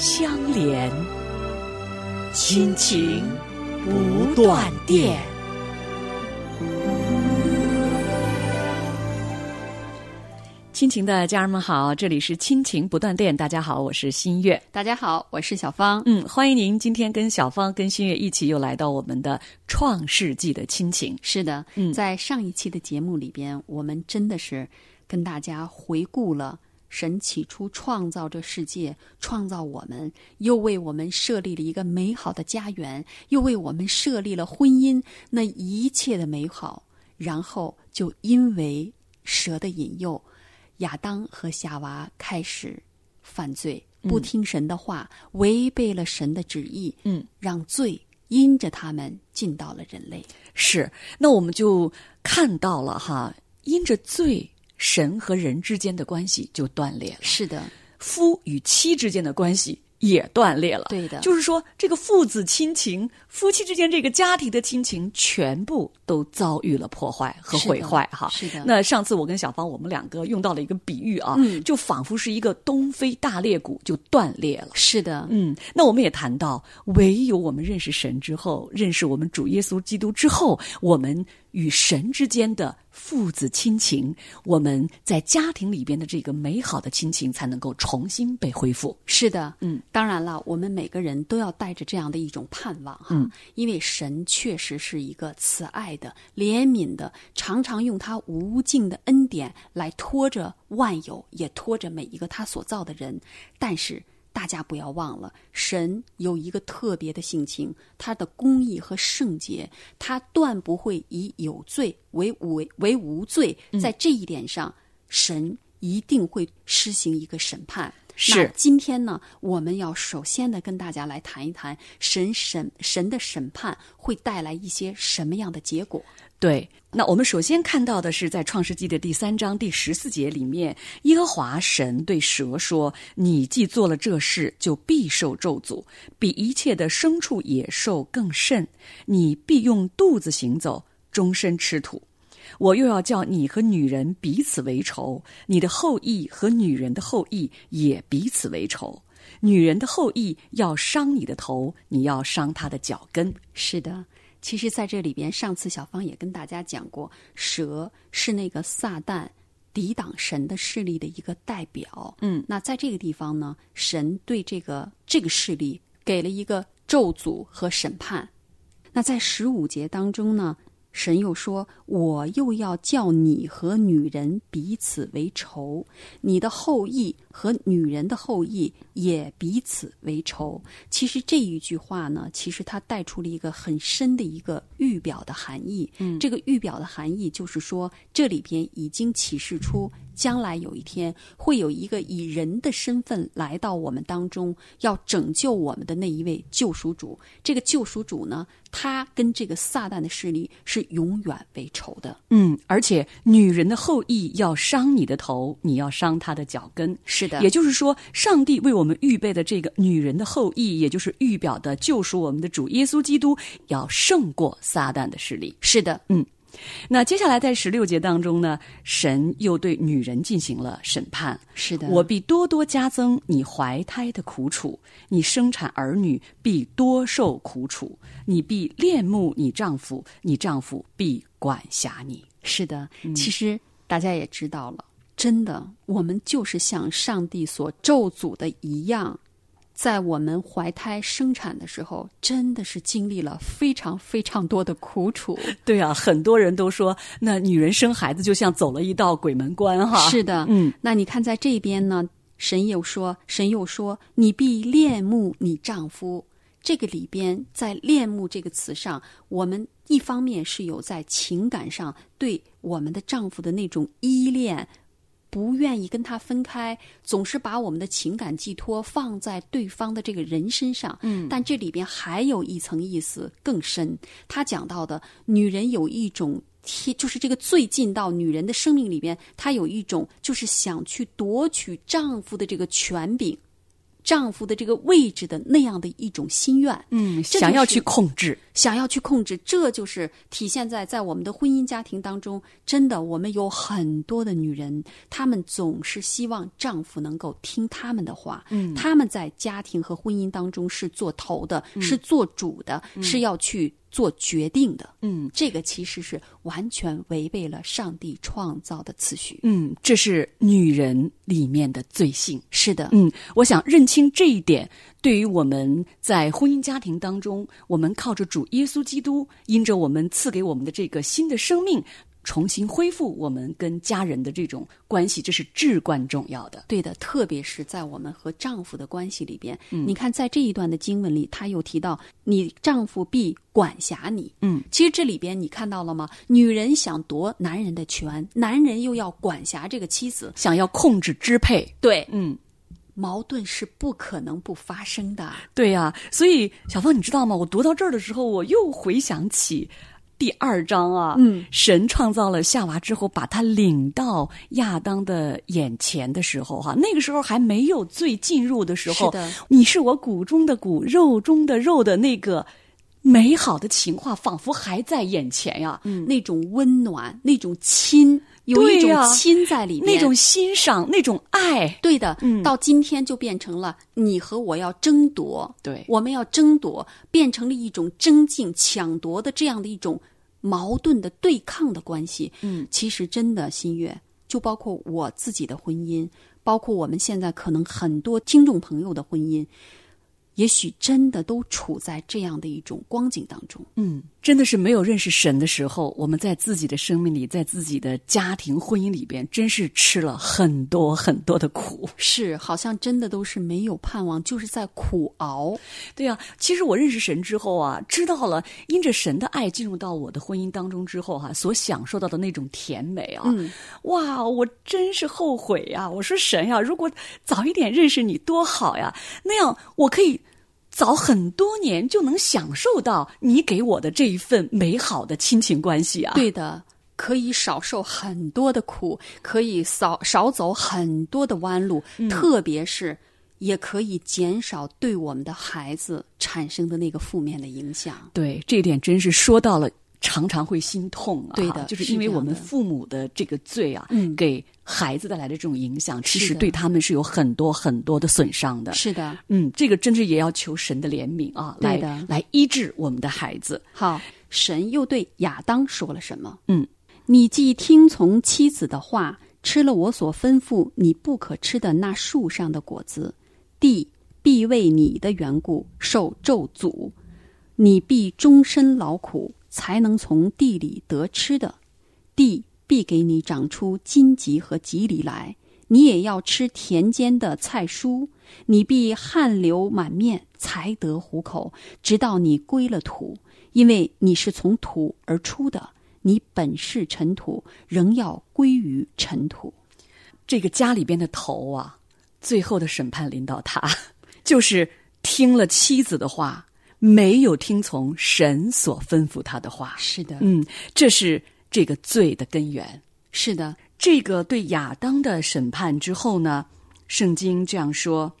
相连，亲情不断电。亲情的家人们好，这里是亲情不断电。大家好，我是新月。大家好，我是小芳。嗯，欢迎您今天跟小芳、跟新月一起又来到我们的创世纪的亲情。是的，嗯在上一期的节目里边，我们真的是跟大家回顾了神起初创造这世界，创造我们，又为我们设立了一个美好的家园，又为我们设立了婚姻，那一切的美好，然后就因为蛇的引诱，亚当和夏娃开始犯罪，不听神的话，违背了神的旨意，嗯，让罪因着他们进到了人类。是，那我们就看到了哈，因着罪，神和人之间的关系就断裂了，是的，夫与妻之间的关系也断裂了。对的就是说，这个父子亲情、夫妻之间这个家庭的亲情，全部都遭遇了破坏和毁坏哈。是的那上次我跟小芳，我们两个用到了一个比喻啊，嗯就仿佛是一个东非大裂谷就断裂了。是的，嗯，那我们也谈到，唯有我们认识神之后，认识我们主耶稣基督之后，我们与神之间的父子亲情，我们在家庭里边的这个美好的亲情，才能够重新被恢复。是的，嗯，当然了，我们每个人都要带着这样的一种盼望哈，嗯因为神确实是一个慈爱的、怜悯的，常常用他无尽的恩典来拖着万有，也拖着每一个他所造的人。但是大家不要忘了，神有一个特别的性情，他的公义和圣洁，他断不会以有罪为为为无罪。在这一点上，神一定会施行一个审判。是那今天呢，我们要首先的跟大家来谈一谈神审神的审判会带来一些什么样的结果。对，那我们首先看到的是在创世纪的第三章第十四节里面，耶和华神对蛇说：“你既做了这事，就必受咒诅，比一切的牲畜野兽更甚。你必用肚子行走，终身吃土。我又要叫你和女人彼此为仇，你的后裔和女人的后裔也彼此为仇。女人的后裔要伤你的头，你要伤她的脚跟。”是的，其实在这里边，上次小芳也跟大家讲过，蛇是那个撒旦抵挡神的势力的一个代表。嗯，那在这个地方呢，神对这个这个势力给了一个咒诅和审判。那在十五节当中呢，神又说：“我又要叫你和女人彼此为仇，你的后裔和女人的后裔也彼此为仇。”其实这一句话呢，其实它带出了一个很深的一个预表的含义。嗯，这个预表的含义就是说，这里边已经启示出，将来有一天会有一个以人的身份来到我们当中，要拯救我们的那一位救赎主。这个救赎主呢，他跟这个撒旦的势力是永远为仇的。嗯，而且女人的后裔要伤你的头，你要伤她的脚跟。是的也就是说，上帝为我们预备的这个女人的后裔，也就是预表的救赎我们的主耶稣基督，要胜过撒旦的势力。是的，那接下来在十六节当中呢，神又对女人进行了审判。是的，我必多多加增你怀胎的苦楚，你生产儿女必多受苦楚，你必恋慕你丈夫，你丈夫必管辖你。是的，其实大家也知道了，真的，我们就是像上帝所咒诅的一样，在我们怀胎生产的时候，真的是经历了非常非常多的苦楚。对啊，很多人都说，那女人生孩子就像走了一道鬼门关哈。是的，嗯，那你看在这边呢，神又说，神又说，你必恋慕你丈夫。这个里边，在“恋慕”这个词上，我们一方面是有在情感上对我们的丈夫的那种依恋，不愿意跟他分开，总是把我们的情感寄托放在对方的这个人身上。嗯，但这里边还有一层意思更深。他讲到的，女人有一种贴，就是这个最近到女人的生命里边，她有一种就是想去夺取丈夫的这个权柄。丈夫的这个位置的那样的一种心愿，嗯，想要去控制，想要去控制，这就是体现在在我们的婚姻家庭当中。真的，我们有很多的女人，她们总是希望丈夫能够听她们的话。嗯，她们在家庭和婚姻当中是做头的，是做主的，是要去做决定的。嗯，这个其实是完全违背了上帝创造的次序。嗯，这是女人里面的罪性。是的，嗯，我想认清这一点，对于我们在婚姻家庭当中，我们靠着主耶稣基督，因着我们赐给我们的这个新的生命，重新恢复我们跟家人的这种关系，这是至关重要的。对的，特别是在我们和丈夫的关系里边，嗯你看，在这一段的经文里，他又提到你丈夫必管辖你。嗯，其实这里边你看到了吗？女人想夺男人的权，男人又要管辖这个妻子，想要控制支配，对，嗯，矛盾是不可能不发生的。对呀、所以小芳，你知道吗？我读到这儿的时候，我又回想起第二章啊，嗯，神创造了夏娃之后，把他领到亚当的眼前的时候，哈，那个时候还没有最进入的时候，是的你是我骨中的骨，肉中的肉的那个美好的情话，仿佛还在眼前呀，嗯，那种温暖，那种亲，有一种亲在里面，那种欣赏，那种爱，对的，嗯。到今天就变成了你和我要争夺，对。我们要争夺，变成了一种争竞、抢夺的这样的一种矛盾的对抗的关系。嗯，其实真的，新月就包括我自己的婚姻，包括我们现在可能很多听众朋友的婚姻，也许真的都处在这样的一种光景当中。嗯，真的是没有认识神的时候，我们在自己的生命里，在自己的家庭婚姻里边，真是吃了很多很多的苦。是，好像真的都是没有盼望，就是在苦熬。对呀、其实我认识神之后啊，知道了因着神的爱进入到我的婚姻当中之后哈、所享受到的那种甜美啊，嗯哇，我真是后悔呀、我说神呀、如果早一点认识你多好呀，那样我可以。早很多年就能享受到你给我的这一份美好的亲情关系啊！对的，可以少受很多的苦，可以少少走很多的弯路，特别是也可以减少对我们的孩子产生的那个负面的影响。对，这一点真是说到了，常常会心痛啊。对的就是是因为我们父母的这个罪啊，嗯给孩子带来的这种影响，其实对他们是有很多很多的损伤的。是的，嗯，这个真是也要求神的怜悯啊，来的来医治我们的孩子。好，神又对亚当说了什么？嗯，你既听从妻子的话，吃了我所吩咐你不可吃的那树上的果子，地必为你的缘故受咒诅，你必终身劳苦，才能从地里得吃的。地必给你长出荆棘和棘藜来，你也要吃田间的菜蔬。你必汗流满面，才得糊口，直到你归了土，因为你是从土而出的，你本是尘土，仍要归于尘土。这个家里边的头啊，最后的审判临到他，就是听了妻子的话，没有听从神所吩咐他的话。是的，嗯，这是这个罪的根源。是的，这个对亚当的审判之后呢，圣经这样说：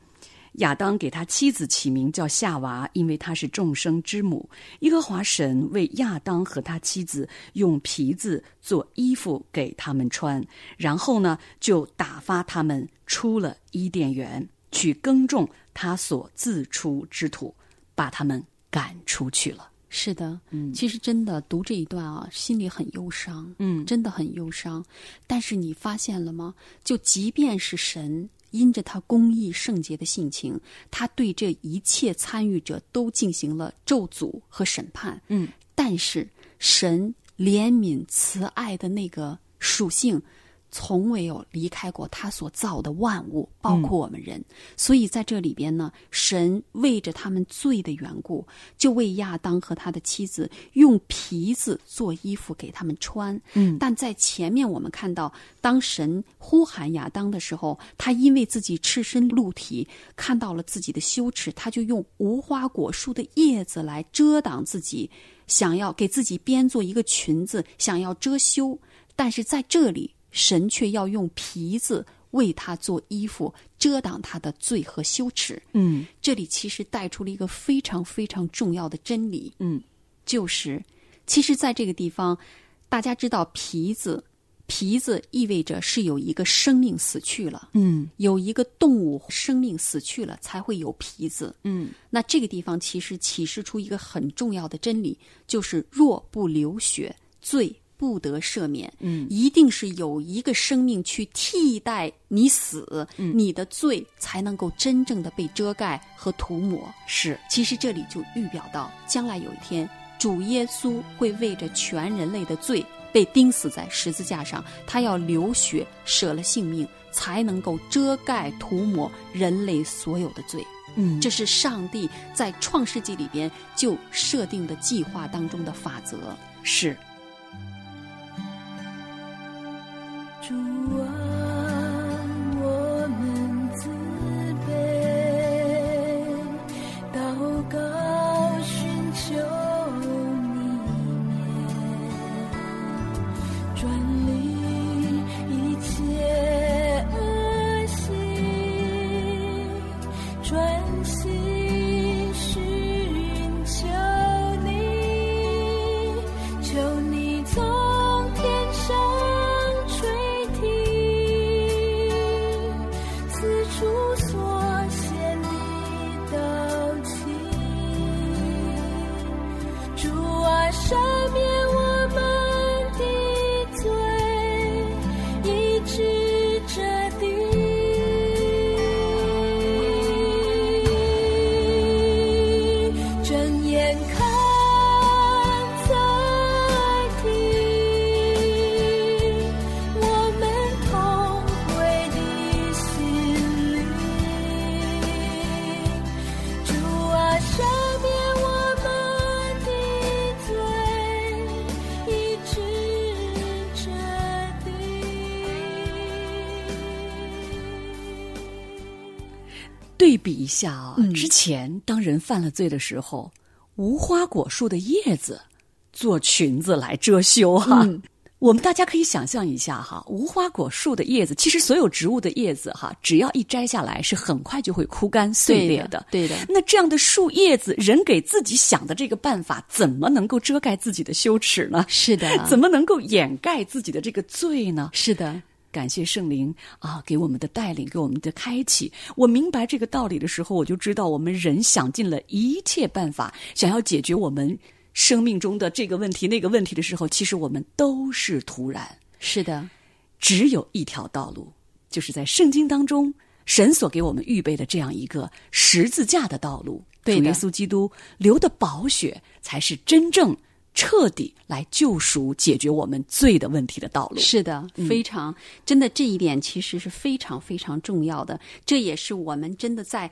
亚当给他妻子起名叫夏娃，因为她是众生之母。耶和华神为亚当和他妻子用皮子做衣服给他们穿，然后呢，就打发他们出了伊甸园，去耕种他所自出之土，把他们赶出去了。是的，嗯，其实真的读这一段啊，心里很忧伤，嗯真的很忧伤。但是你发现了吗？就即便是神因着他公义圣洁的性情，他对这一切参与者都进行了咒诅和审判，嗯，但是神怜悯慈爱的那个属性，从未有离开过他所造的万物，包括我们人。所以在这里边呢，神为着他们罪的缘故，就为亚当和他的妻子用皮子做衣服给他们穿。嗯但在前面我们看到，当神呼喊亚当的时候，他因为自己赤身露体，看到了自己的羞耻，他就用无花果树的叶子来遮挡自己，想要给自己编做一个裙子，想要遮羞。但是在这里，神却要用皮子为他做衣服，遮挡他的罪和羞耻。嗯这里其实带出了一个非常非常重要的真理，嗯，就是其实在这个地方，大家知道皮子，皮子意味着是有一个生命死去了，嗯有一个动物生命死去了才会有皮子。嗯那这个地方其实启示出一个很重要的真理，就是若不流血，罪不得赦免。嗯一定是有一个生命去替代你死，嗯你的罪才能够真正的被遮盖和涂抹。是其实这里就预表到，将来有一天，主耶稣会为着全人类的罪被钉死在十字架上，他要流血舍了性命，才能够遮盖涂抹人类所有的罪。嗯这是上帝在创世纪里边就设定的计划当中的法则。是比一下啊，嗯之前当人犯了罪的时候，无花果树的叶子做裙子来遮羞哈。嗯我们大家可以想象一下哈，无花果树的叶子，其实所有植物的叶子哈，只要一摘下来，是很快就会枯干碎裂的。对的，那这样的树叶子，人给自己想的这个办法，怎么能够遮盖自己的羞耻呢？是的，怎么能够掩盖自己的这个罪呢？是的，感谢圣灵啊，给我们的带领，给我们的开启。我明白这个道理的时候，我就知道我们人想尽了一切办法，想要解决我们生命中的这个问题、那个问题的时候，其实我们都是徒然。是的，只有一条道路，就是在圣经当中，神所给我们预备的这样一个十字架的道路。对主耶稣基督流的宝血，才是真正彻底来救赎、解决我们罪的问题的道路。是的，非常、真的这一点其实是非常非常重要的，这也是我们真的在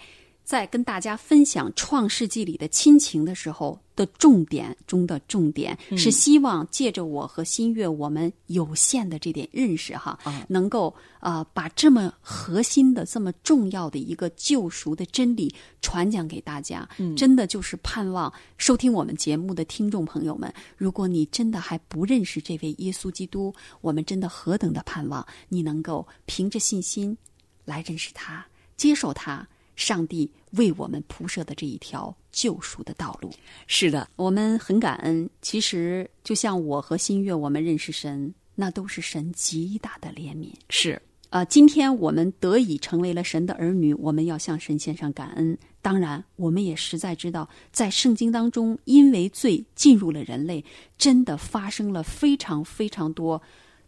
在跟大家分享《创世纪》里的亲情的时候的重点中的重点，是希望借着我和新月我们有限的这点认识哈，能够呃把这么核心的、这么重要的一个救赎的真理传讲给大家。真的就是盼望收听我们节目的听众朋友们，如果你真的还不认识这位耶稣基督，我们真的何等的盼望你能够凭着信心来认识他，接受他。上帝为我们铺设的这一条救赎的道路，是的，我们很感恩。其实，就像我和新月，我们认识神，那都是神极大的怜悯。是啊、今天我们得以成为了神的儿女，我们要向神献上感恩。当然，我们也实在知道，在圣经当中，因为罪进入了人类，真的发生了非常非常多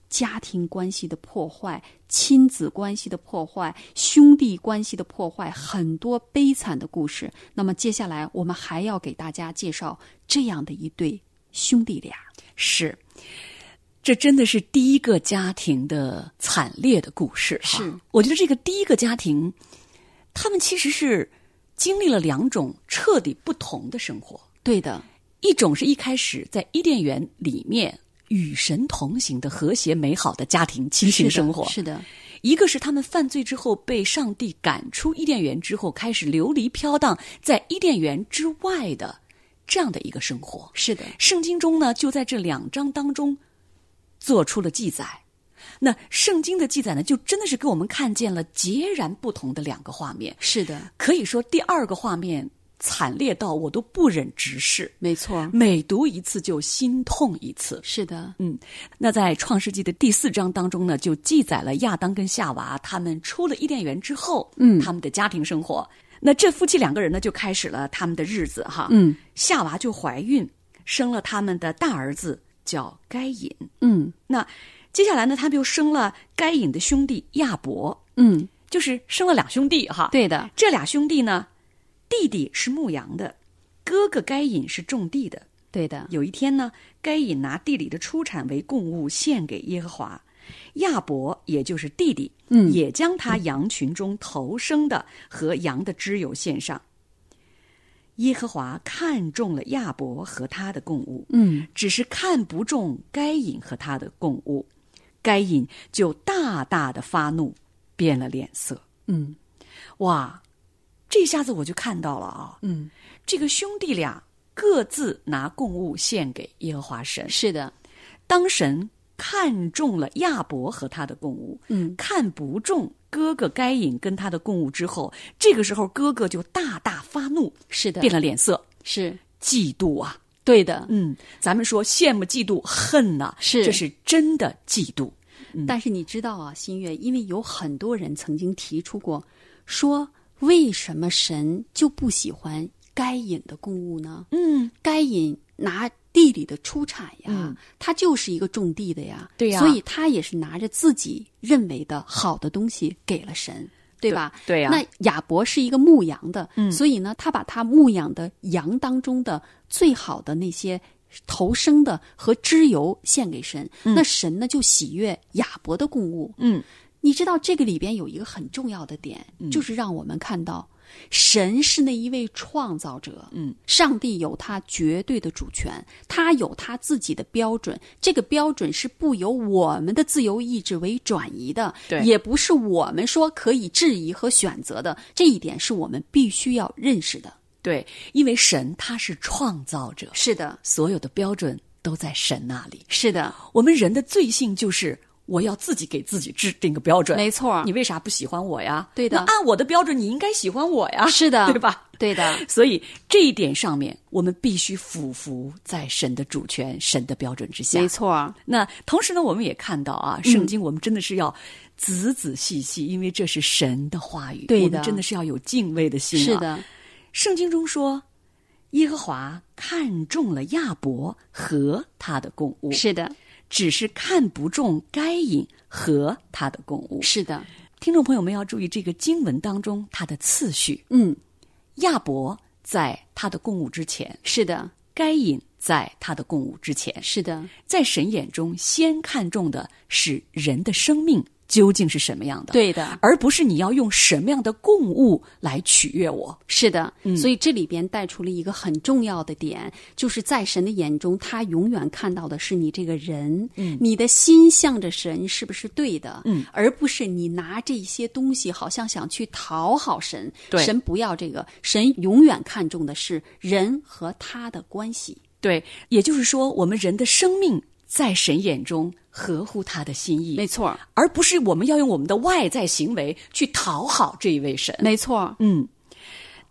家庭关系的破坏、亲子关系的破坏、兄弟关系的破坏，很多悲惨的故事。那么，接下来我们还要给大家介绍这样的一对兄弟俩。是，这真的是第一个家庭的惨烈的故事哈。是我觉得这个第一个家庭，他们其实是经历了两种彻底不同的生活。对的，一种是一开始在伊甸园里面与神同行的和谐美好的家庭亲情生活，是的，一个是他们犯罪之后被上帝赶出伊甸园之后，开始流离飘荡在伊甸园之外的这样的一个生活。是的，圣经中呢，就在这两章当中做出了记载。那圣经的记载呢，就真的是给我们看见了截然不同的两个画面。是的，可以说，第二个画面惨烈到我都不忍直视，没错，每读一次就心痛一次。是的，嗯，那在创世纪的第四章当中呢，就记载了亚当跟夏娃他们出了伊甸园之后，嗯他们的家庭生活。那这夫妻两个人呢，就开始了他们的日子哈。嗯，夏娃就怀孕，生了他们的大儿子叫该隐。嗯那接下来呢，他们又生了该隐的兄弟亚伯，嗯，就是生了两兄弟哈。对的，这俩兄弟呢，弟弟是牧羊的，哥哥该隐是种地的。对的，有一天呢，该隐拿地里的出产为供物献给耶和华，亚伯也就是弟弟，嗯也将他羊群中头生的和羊的脂油献上。耶和华看中了亚伯和他的供物，嗯，只是看不中该隐和他的供物，该隐就大大的发怒，变了脸色。嗯哇，这下子我就看到了啊，嗯，这个兄弟俩各自拿供物献给耶和华神。是的，当神看中了亚伯和他的供物，嗯。看不中哥哥该隐跟他的供物之后，这个时候哥哥就大大发怒，是的，变了脸色，是。嫉妒啊！对的，嗯，咱们说羡慕、嫉妒、恨呐、是。这是真的嫉妒。但是你知道啊，新月，因为有很多人曾经提出过，说为什么神就不喜欢该隐的供物呢？嗯，该隐拿地里的出产呀，嗯他就是一个种地的呀，对呀所以他也是拿着自己认为的好的东西给了神。对吧？对呀那亚伯是一个牧羊的，嗯所以呢，他把他牧养的羊当中的最好的那些头生的和脂油献给神，那神呢就喜悦亚伯的供物。嗯，你知道这个里边有一个很重要的点，就是让我们看到神是那一位创造者，嗯，上帝有他绝对的主权，他有他自己的标准，这个标准是不由我们的自由意志为转移的，对。也不是我们说可以质疑和选择的，这一点是我们必须要认识的。对，因为神他是创造者，是的，所有的标准都在神那里。是的，我们人的罪性就是我要自己给自己制定个标准。没错你为啥不喜欢我呀？对的那按我的标准，你应该喜欢我呀。是的对吧？对的，所以这一点上面，我们必须俯伏在神的主权、神的标准之下。没。错，那同时呢，我们也看到啊，嗯圣经我们真的是要仔仔细细，因为这是神的话语，对的我们真的是要有敬畏的心、啊。是，的，圣经中说，耶和华看中了亚伯和他的供物，是的，只是看不中该隐和他的供物。是的，听众朋友们要注意这个经文当中它的次序，嗯，亚伯在他的供物之前，是的，该隐在他的供物之前，是的，在神眼中先看重的是人的生命究竟是什么样的，，对的，而不是你要用什么样的供物来取悦我。是的，所以这里边带出了一个很重要的点，就是在神的眼中，他永远看到的是你这个人，嗯，你的心向着神是不是对的，嗯，而不是你拿这些东西好像想去讨好神，对。神不要这个，神永远看重的是人和他的关系，对，也就是说，我们人的生命在神眼中合乎他的心意，没错，而不是我们要用我们的外在行为去讨好这一位神。没错，嗯，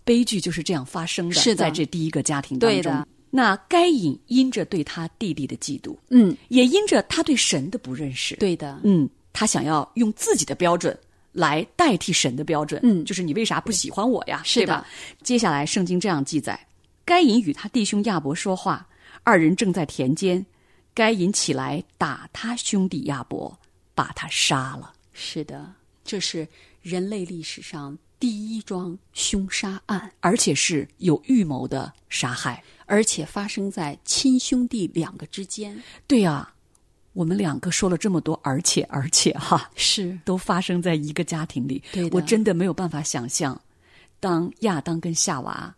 悲剧就是这样发生的，是的。在这第一个家庭当中。对的。那该隐因着对他弟弟的嫉妒，嗯，也因着他对神的不认识，对的，嗯，他想要用自己的标准来代替神的标准，嗯。就是你为啥不喜欢我呀？是的？接下来圣经这样记载：该隐与他弟兄亚伯说话，二人正在田间，该隐起来打他兄弟亚伯，把他杀了。是的，这是人类历史上第一桩凶杀案。而且是有预谋的杀害。而且发生在亲兄弟两个之间。对呀、我们两个说了这么多，而且而且哈，是都发生在一个家庭里。对我真的没有办法想象，当亚当跟夏娃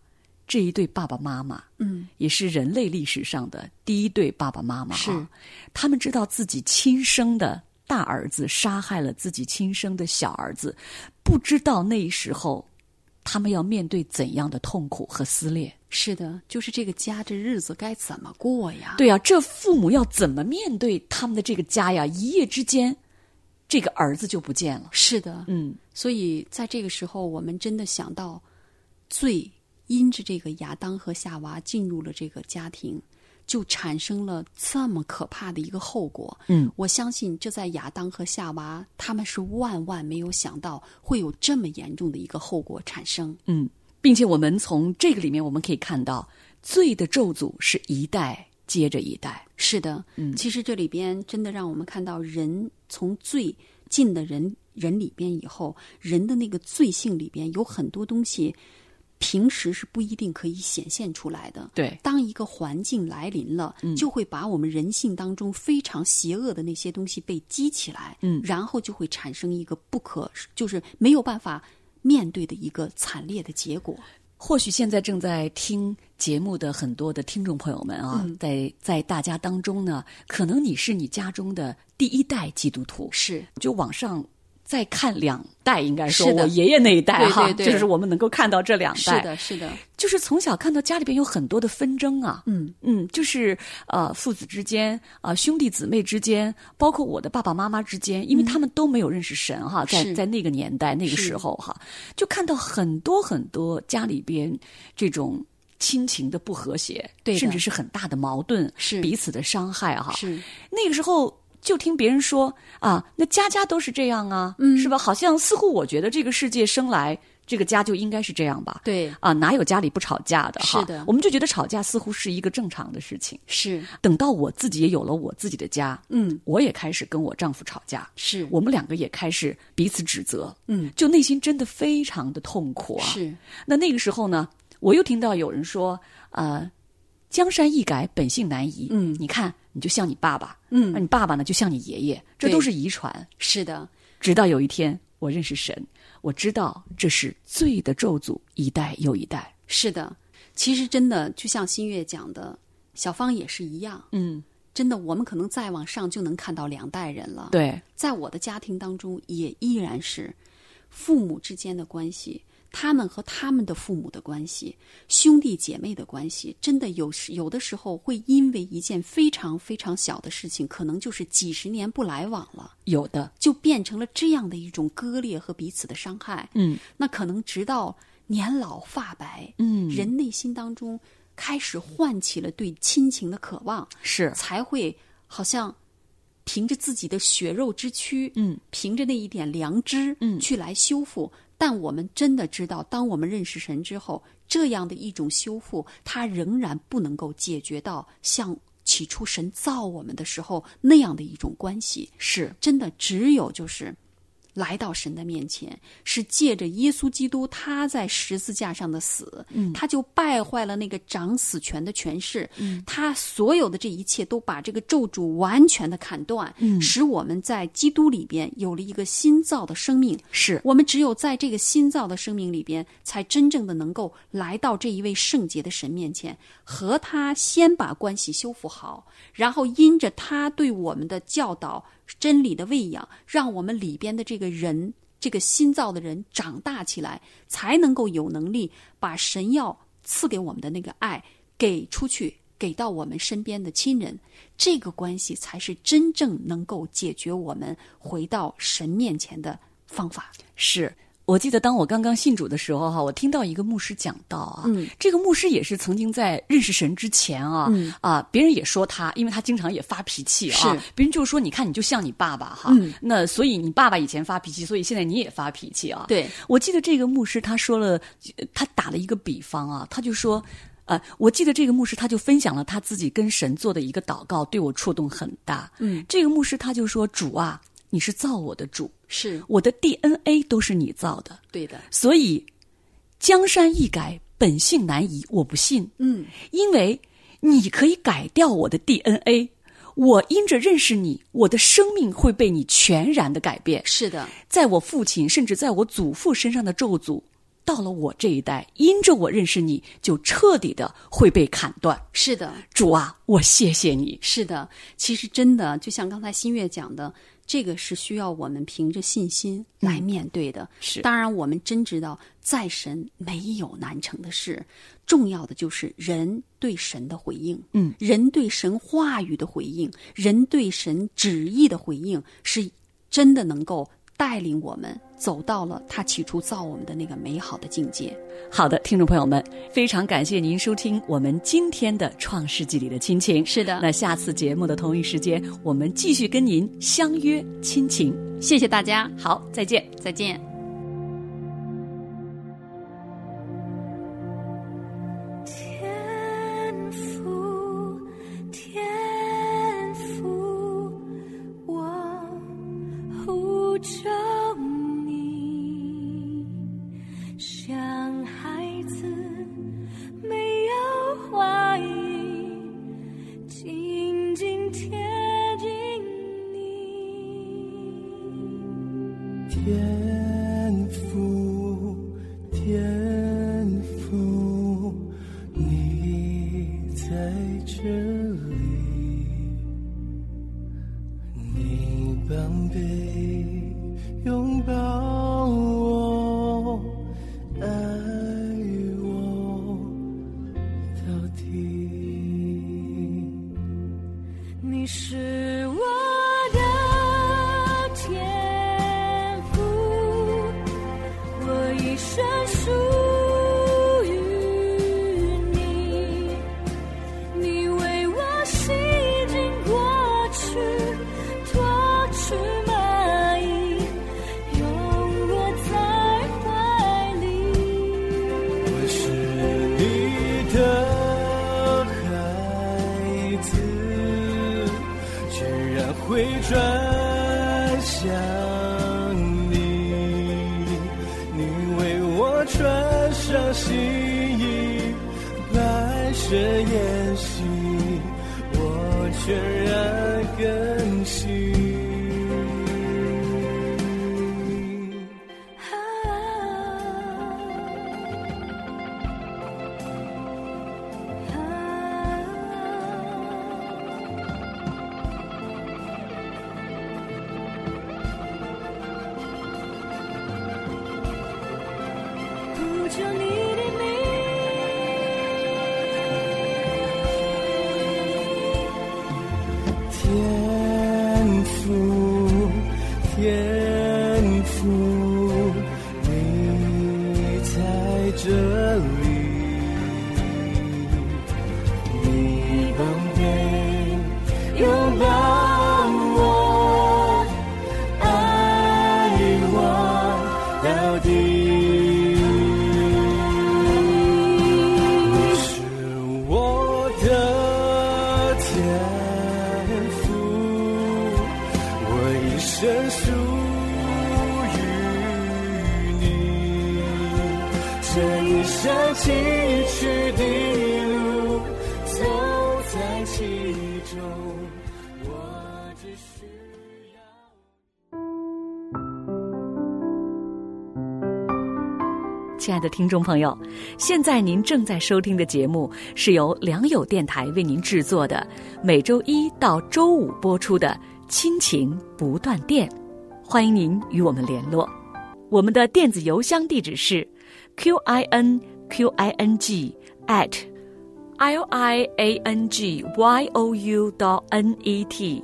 这一对爸爸妈妈，嗯，也是人类历史上的第一对爸爸妈妈、啊。是，他们知道自己亲生的大儿子杀害了自己亲生的小儿子，不知道那时候他们要面对怎样的痛苦和撕裂。是的，就是这个家这日子该怎么过呀？对啊，这父母要怎么面对他们的这个家呀？一夜之间，这个儿子就不见了。是的，嗯，所以在这个时候，我们真的想到，罪因着这个亚当和夏娃进入了这个家庭，就产生了这么可怕的一个后果。嗯，我相信这在亚当和夏娃他们是万万没有想到会有这么严重的一个后果产生。嗯，并且我们从这个里面我们可以看到，罪的咒诅是一代接着一代。是的，嗯其实这里边真的让我们看到，人从罪进的人人里边以后，人的那个罪性里边有很多东西，平时是不一定可以显现出来的。对，当一个环境来临了，就会把我们人性当中非常邪恶的那些东西被激起来，嗯。然后就会产生一个不可，就是没有办法面对的一个惨烈的结果。或许现在正在听节目的很多的听众朋友们啊，嗯。在在大家当中呢，可能你是你家中的第一代基督徒，是。就往上再看两代，应该说是我爷爷那一代哈，对对对。就是我们能够看到这两代，是的，是的，就是从小看到家里边有很多的纷争啊，嗯。嗯，就是呃父子之间啊、呃兄弟姊妹之间，包括我的爸爸妈妈之间，因为他们都没有认识神哈，在在那个年代那个时候哈，就看到很多很多家里边这种。亲情的不和谐，对甚至是很大的矛盾，是。彼此的伤害哈。是。那个时候就听别人说啊，那家家都是这样啊，嗯是吧？好像似乎我觉得这个世界生来这个家就应该是这样吧。对，啊，哪有家里不吵架的哈？是的我们就觉得吵架似乎是一个正常的事情。是，等到我自己也有了我自己的家，嗯，我也开始跟我丈夫吵架，是我们两个也开始彼此指责，嗯，就内心真的非常的痛苦啊。是那那个时候呢，我又听到有人说，呃，江山易改，本性难移。嗯你看，你就像你爸爸，嗯那你爸爸呢就像你爷爷，这都是遗传。是的，直到有一天，我认识神，我知道这是罪的咒诅，一代又一代。是的。其实真的就像新月讲的，小芳也是一样。嗯，真的，我们可能再往上就能看到两代人了。，对，在我的家庭当中，也依然是父母之间的关系，他们和他们的父母的关系，兄弟姐妹的关系，真的有时有的时候会因为一件非常非常小的事情，可能就是几十年不来往了，有的。就变成了这样的一种割裂和彼此的伤害。嗯那可能直到年老发白，嗯，人内心当中开始唤起了对亲情的渴望，是才会好像凭着自己的血肉之躯，嗯，凭着那一点良知，嗯去来修复。但我们真的知道，当我们认识神之后，这样的一种修复，它仍然不能够解决到像起初神造我们的时候那样的一种关系。是，真的只有就是来到神的面前，是借着耶稣基督他在十字架上的死，嗯。他就败坏了那个掌死权的权势，嗯。他所有的这一切都把这个咒诅完全的砍断，嗯。使我们在基督里边有了一个新造的生命。是，我们只有在这个新造的生命里边，才真正的能够来到这一位圣洁的神面前，和他先把关系修复好，然后因着他对我们的教导、真理的喂养，让我们里边的这个人，这个新造的人长大起来，才能够有能力把神要赐给我们的那个爱给出去。给到我们身边的亲人，这个关系才是真正能够解决我们回到神面前的方法。是。我记得当我刚刚信主的时候哈，我听到一个牧师讲到啊，嗯这个牧师也是曾经在认识神之前啊，嗯啊，别人也说他，因为他经常也发脾气啊，别人就说你看你就像你爸爸哈，嗯那所以你爸爸以前发脾气，所以现在你也发脾气啊，对，我记得这个牧师他说了，呃他打了一个比方啊，他就说。呃，我记得这个牧师他就分享了他自己跟神做的一个祷告，对我触动很大。嗯，这个牧师他就说：“主啊，你是造我的主，是我的 DNA 都是你造的，对的。所以江山易改，本性难移。我不信，嗯，因为你可以改掉我的 DNA，我因着认识你，我的生命会被你全然的改变。是的，在我父亲甚至在我祖父身上的咒诅，到了我这一代，因着我认识你，就彻底的会被砍断。是的，主啊，我谢谢你。是的。其实真的，就像刚才新月讲的，这个是需要我们凭着信心来面对的。是当然，我们真知道，在神没有难成的事，重要的就是人对神的回应。嗯，人对神话语的回应，人对神旨意的回应，是真的能够带领我们走到了他起初造我们的那个美好的境界。好的，听众朋友们，非常感谢您收听我们今天的《创世纪里的亲情》。是的那下次节目的同一时间，我们继续跟您相约亲情。谢谢大家，好，再见。再见。这求你的名，天亲爱的听众朋友，现在您正在收听的节目是由良友电台为您制作的，每周一到周五播出的《亲情不断电》，欢迎您与我们联络。我们的电子邮箱地址是 q i n q i n g at l i a n g y o u dot n e t，